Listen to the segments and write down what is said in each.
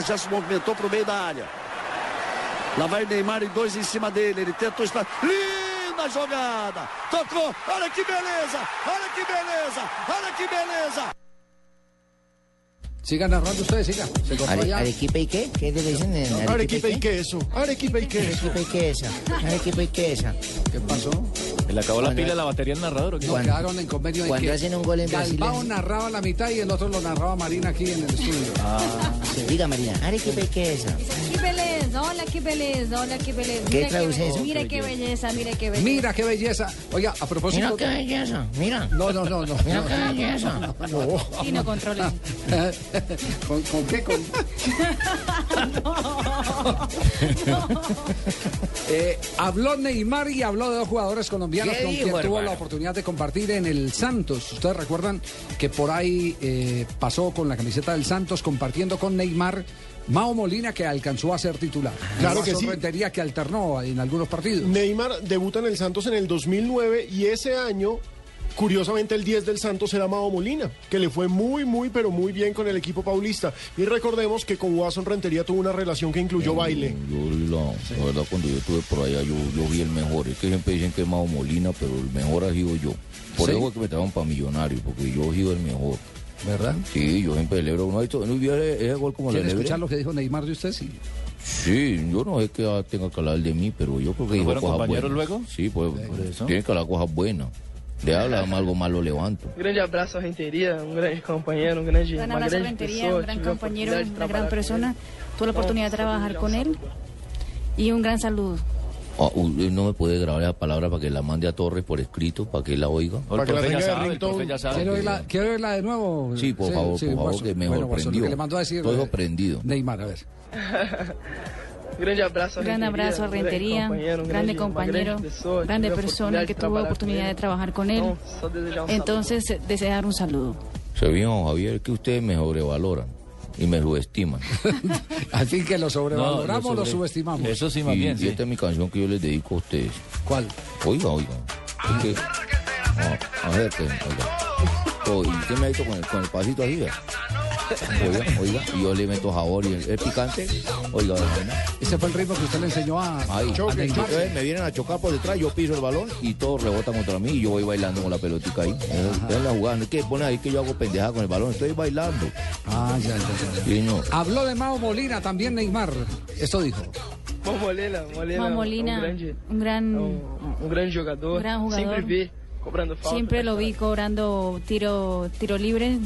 já se movimentou para o meio da área. Lá vai Neymar e dois em cima dele. Ele tentou espaço. Linda jogada. Tocou. Olha que beleza. Olha que beleza. Olha que beleza. Sigan narrando ustedes, sigan. Se Are- ya. ¿Arequipa y qué? ¿Qué le dicen en Arequipa y qué? queso, arequipa y queso. Arequipa y queso. Arequipa y queso. ¿Qué pasó? ¿Le acabó la pila la batería al narrador o qué? No, quedaron en convenio de cuando que hacen un gol en Brasil Galbao es- narraba la mitad y el otro lo narraba Marina aquí en el estudio. Diga, Marina. Arequipa y queso. Que beleza, olha que beleza, olha que beleza. ¿Qué Mira traduce be- eso? Mira qué belleza, mira qué belleza. Mira qué belleza. Oiga, a propósito. Mira qué belleza. Mira. No, no, no, no. Mira no. qué belleza. Sí, no controles. ¿Con, con qué? Con... Eh, habló Neymar y habló de dos jugadores colombianos ¿Qué con quien tuvo la oportunidad de compartir en el Santos. Ustedes recuerdan que por ahí eh, pasó con la camiseta del Santos compartiendo con Neymar. Mao Molina que alcanzó a ser titular. Claro Más que sí. Que alternó en algunos partidos. Neymar debuta en el Santos en el 2009 y ese año, curiosamente, el 10 del Santos era Mao Molina, que le fue muy, muy, pero muy bien con el equipo paulista. Y recordemos que con Watson Rentería tuvo una relación que incluyó baile. Yo, la, la verdad, cuando yo estuve por allá, yo, yo vi el mejor. Es que siempre dicen que es Mao Molina, pero el mejor ha sido yo. Por ¿Sí? eso es que me traban para millonario, porque yo he sido el mejor. ¿Verdad? Sí, yo siempre celebro. ¿No ha visto no vio ese, gol como lo ¿Quiere celebré? escuchar lo que dijo Neymar de usted? Sí. Sí, yo no sé que tenga que hablar de mí, pero yo creo que dijo fueron compañeros luego? Sí, pues, eso? tiene que hablar cosas buenas. De hablar algo malo levanto. Um grande abraço à Renteria, um grande companheiro, um grande, Un uma abrazo a Rentería, un gran a compañero, una gran persona. Tuve la oportunidad de trabajar con él y un gran saludo. Ah, usted no me puede grabar esa palabra para que la mande a Torres por escrito, para que la oiga. Para que la tenga de sabe, el ringtone. profe ya sabe. ¿Quiere oírla, quiere oírla de nuevo? Sí, por favor, por favor, que me Bueno, sorprendió. lo que le mandó a decir. Estoy sorprendido. Neymar, a ver. Grande abraço a Un gran abrazo a Rentería, grande compañero, grande persona que tuvo oportunidad de trabajar con él. Entonces, desear un saludo. Se vio, Javier, que ustedes me sobrevaloran y me subestiman. Fin que lo No, sobrevaloramos o lo sobre- subestimamos. Eso sí, más y, bien, y sí. esta es mi canción que yo les dedico a ustedes. ¿Cuál? Oiga, oiga. Es que, ah, a ver, oiga. Oh, y usted me ha dicho con el, con el pasito así, ¿verdad? Oiga, oiga, y yo le meto sabor y el, el picante. Oiga. Ese fue el ritmo que usted le enseñó a, Ahí, a choque, me vienen a chocar por detrás, yo piso el balón y todos rebotan contra mí y yo voy bailando con la pelotica ahí. Esa es la jugada, no es que pone ahí que yo hago pendejada con el balón, estoy bailando. Ah, ya, ya, ya. Sí, no. Habló de Mao Molina, también Neymar. Esto dijo. Mao Molina, Molina, Mao Molina, un gran, é um grande jogador. Um gran vi cobrando falta. siempre lo vi cobrando tiro, tiro libre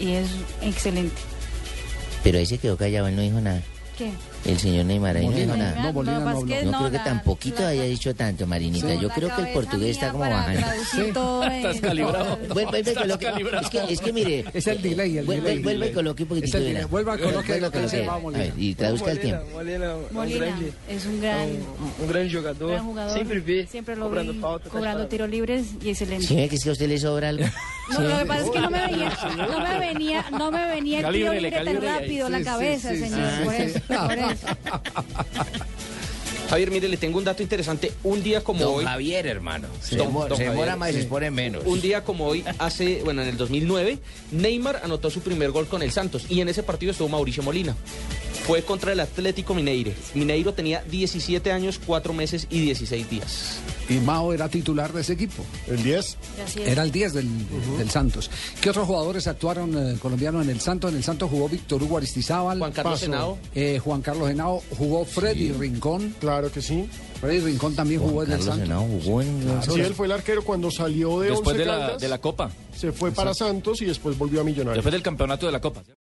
y es excelente. Pero ahí se quedó callado, él no dijo nada. ¿Qué? El señor Neymar ahí no Molina, no, Molina no habló. No creo que la- la- haya dicho tanto, Marinita. Sí. Yo creo que el portugués está como bajando. Estás calibrado. Vuelve, vuelve, Estás coloque- calibrado. Es que, es que mire. Es el delay, el vuelve, delay. Vuelve y coloque un. Es de a coloque coloque. A ver, y Mao traduzca el tiempo. Molina Molina es un gran, jogador. gran jugador. Vi Siempre lo cobrando vi falta. cobrando tiros libres y excelente. ¿Sí que es que a usted le sobra algo? No, lo que pasa es que no me venía, no me venía, no me venía el tiro libre tan rápido a la Sí, sí, cabeza, sí, señor. sí, por sí. eso, por eso. Javier, mire, le tengo un dato interesante. Un día como Don hoy, Javier, hermano. Se, Don- demora- don se demora Javier, más y sí. se expone menos. un día como hoy, hace, bueno, en el 2009, Neymar anotó su primer gol con el Santos y en ese partido estuvo Mauricio Molina. Fue contra el Atlético Mineiro. Mineiro tenía 17 años, 4 meses y 16 días. Y Mao era titular de ese equipo. El 10. Así es. Era el 10 del, del Santos. ¿Qué otros jugadores actuaron eh, colombianos en el Santos? En el Santos jugó Víctor Hugo Aristizábal. Juan Carlos. Henao, eh, Juan Carlos Henao jugó Freddy Rincón. Claro que sí. Freddy Rincón también jugó en el Carlos Santos. Henao jugó en... Sí, él fue el arquero cuando salió de Después Once de la, Caldas, de la Copa. se fue para Santos y después volvió a Millonarios. Después del campeonato de la Copa.